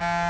Uh...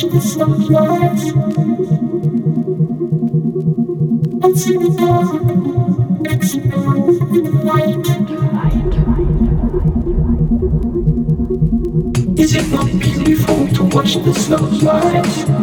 Is it not beautiful to watch the sunrise?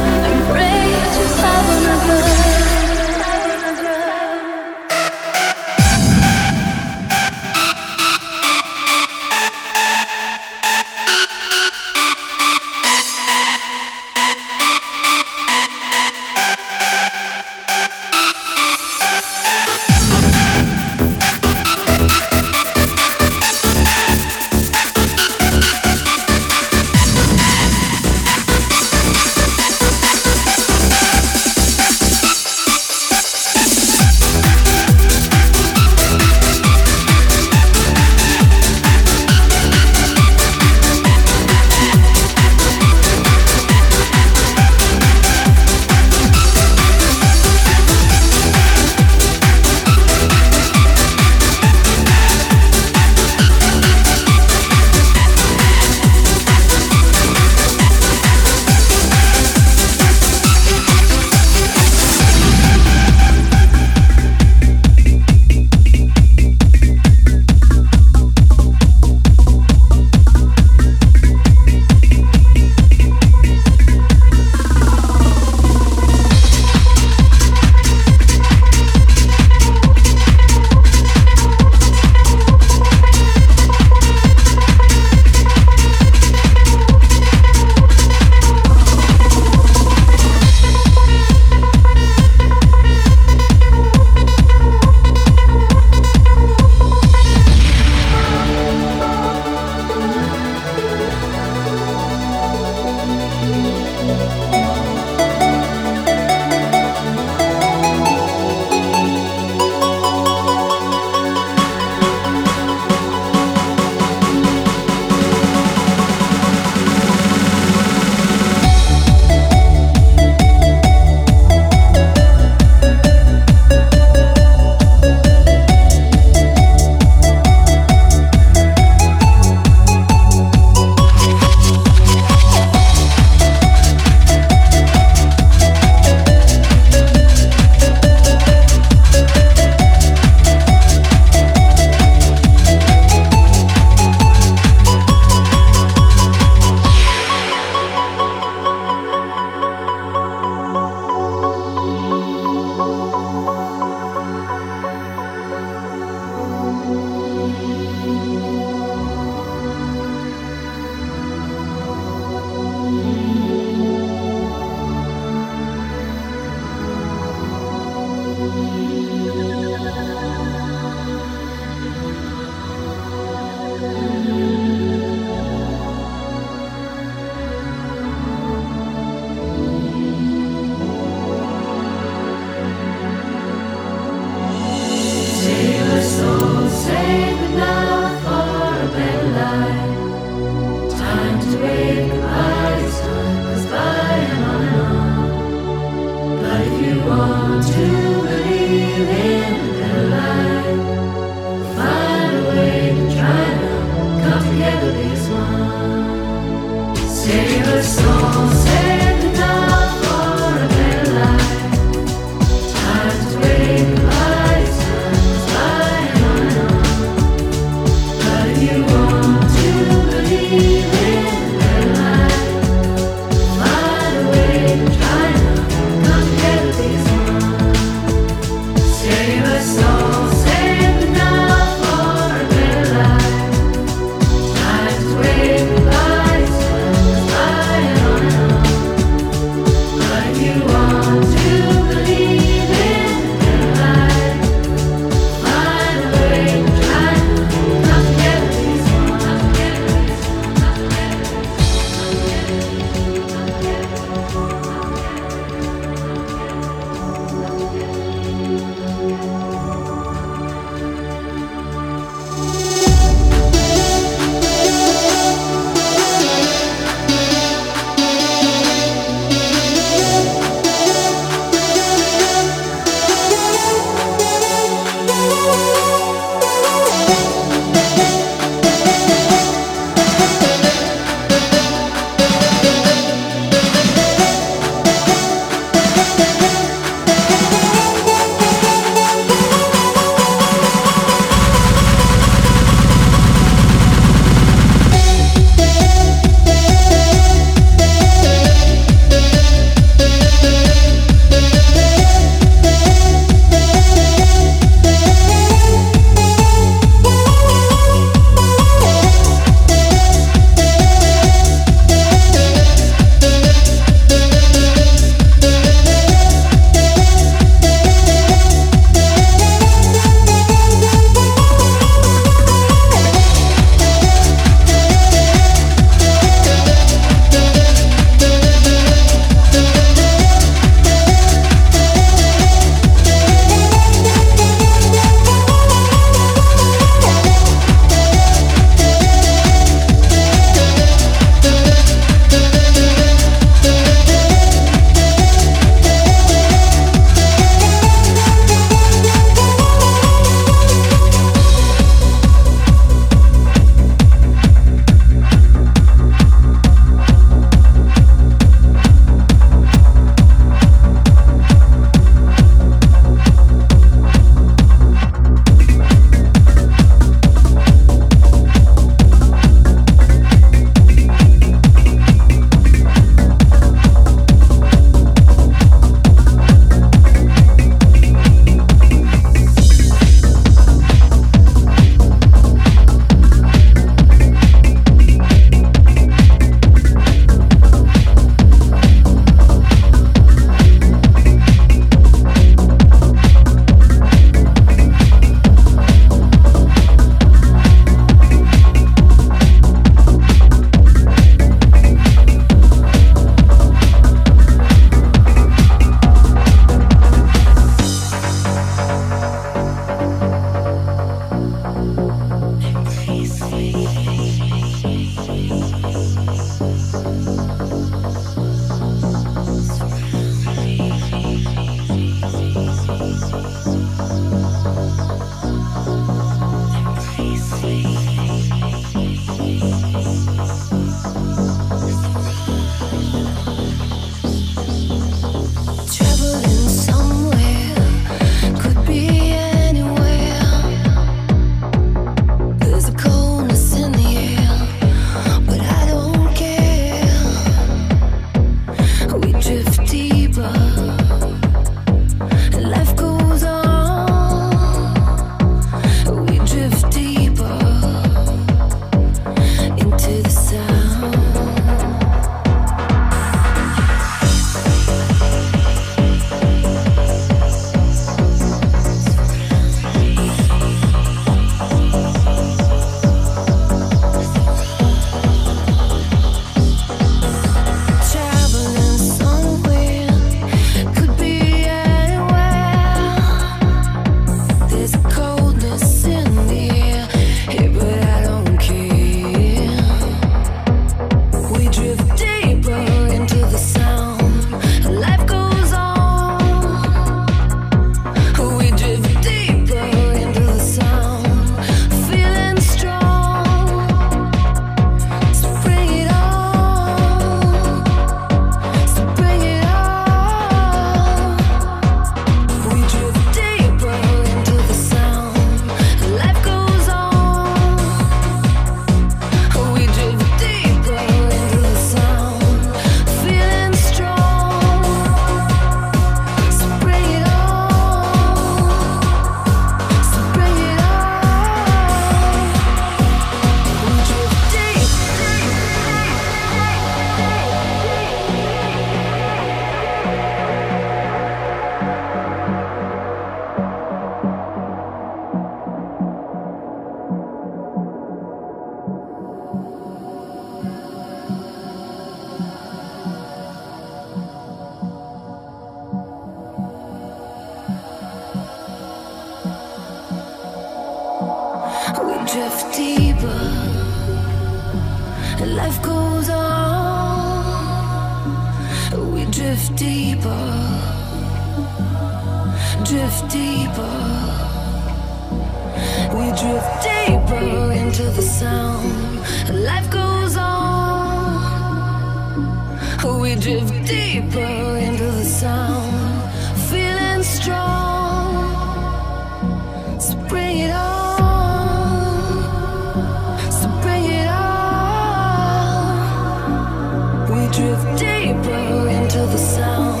Drift deeper into the sound.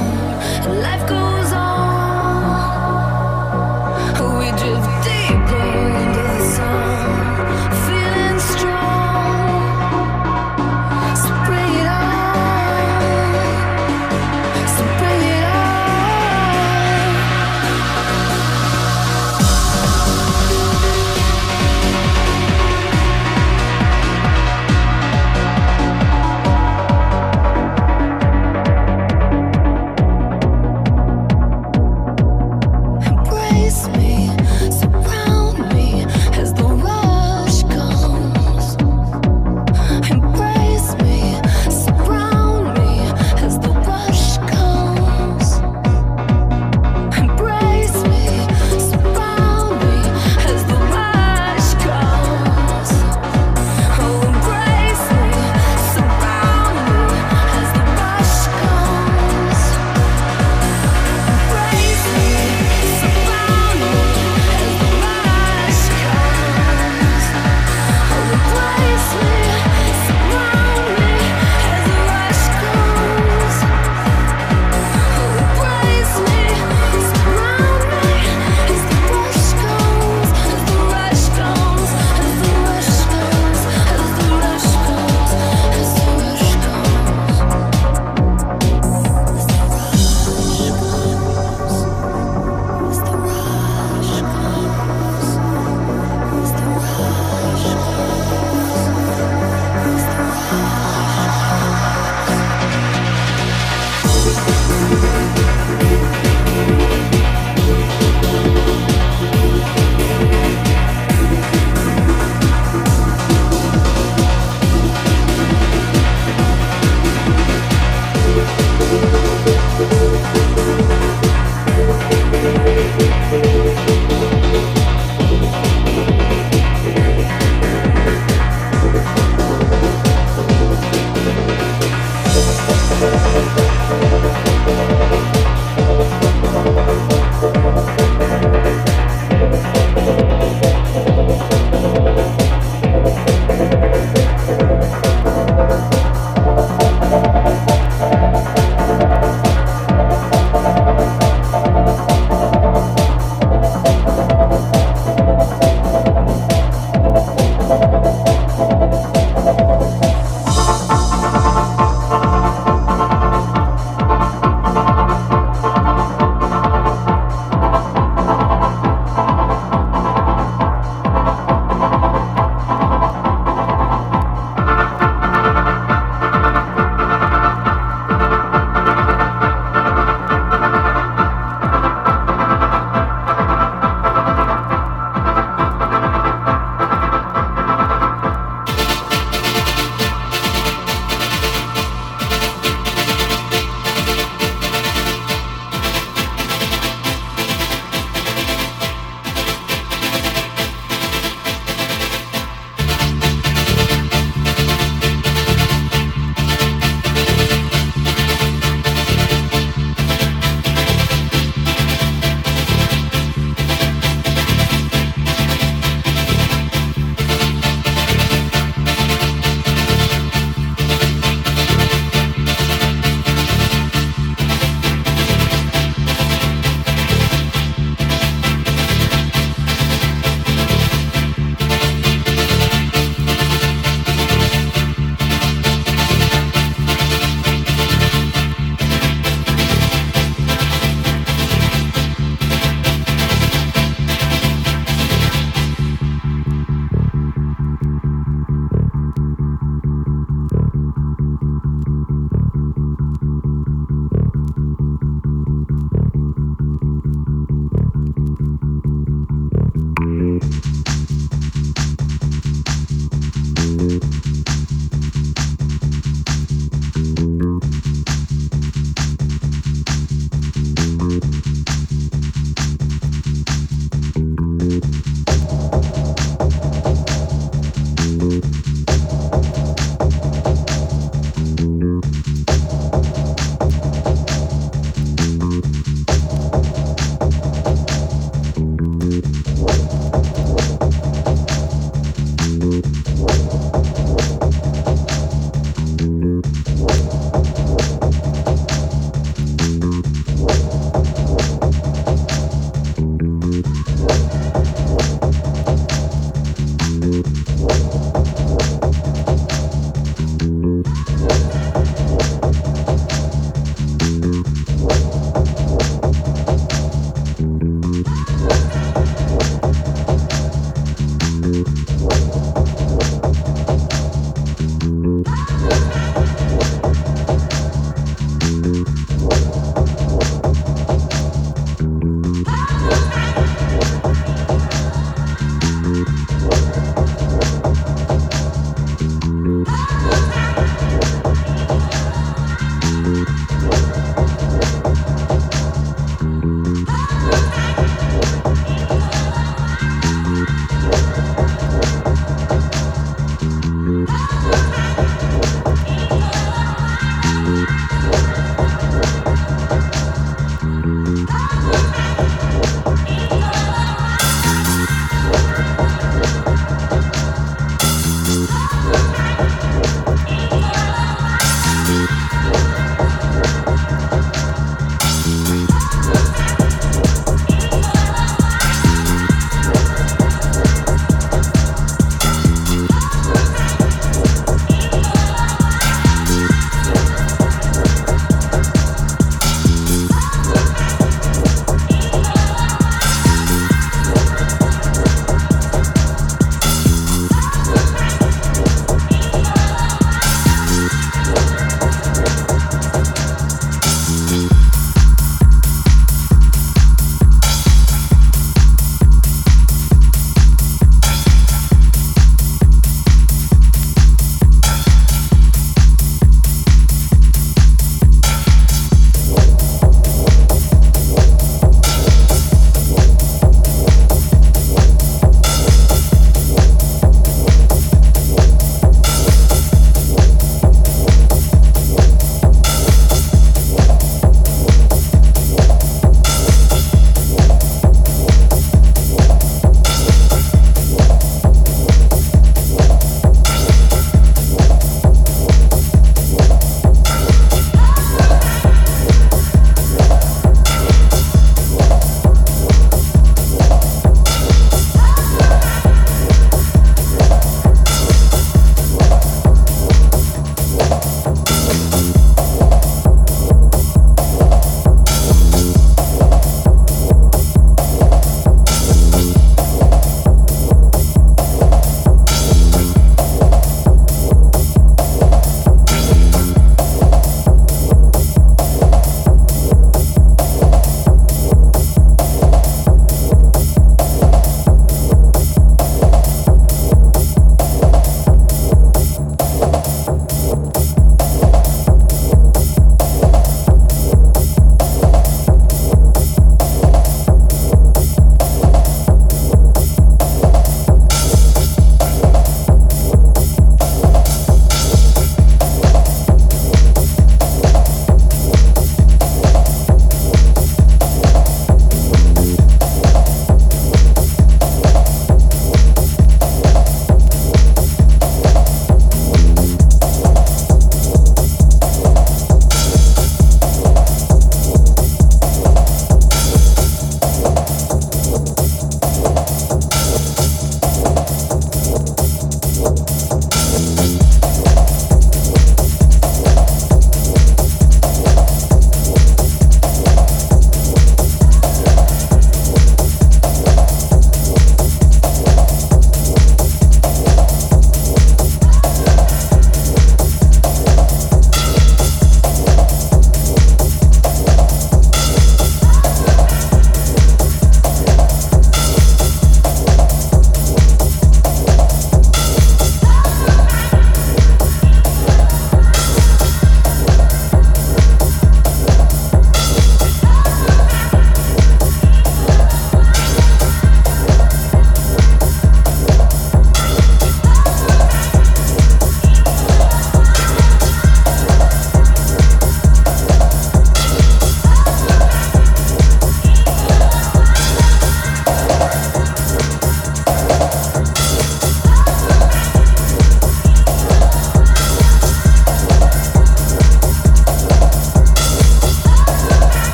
Life goes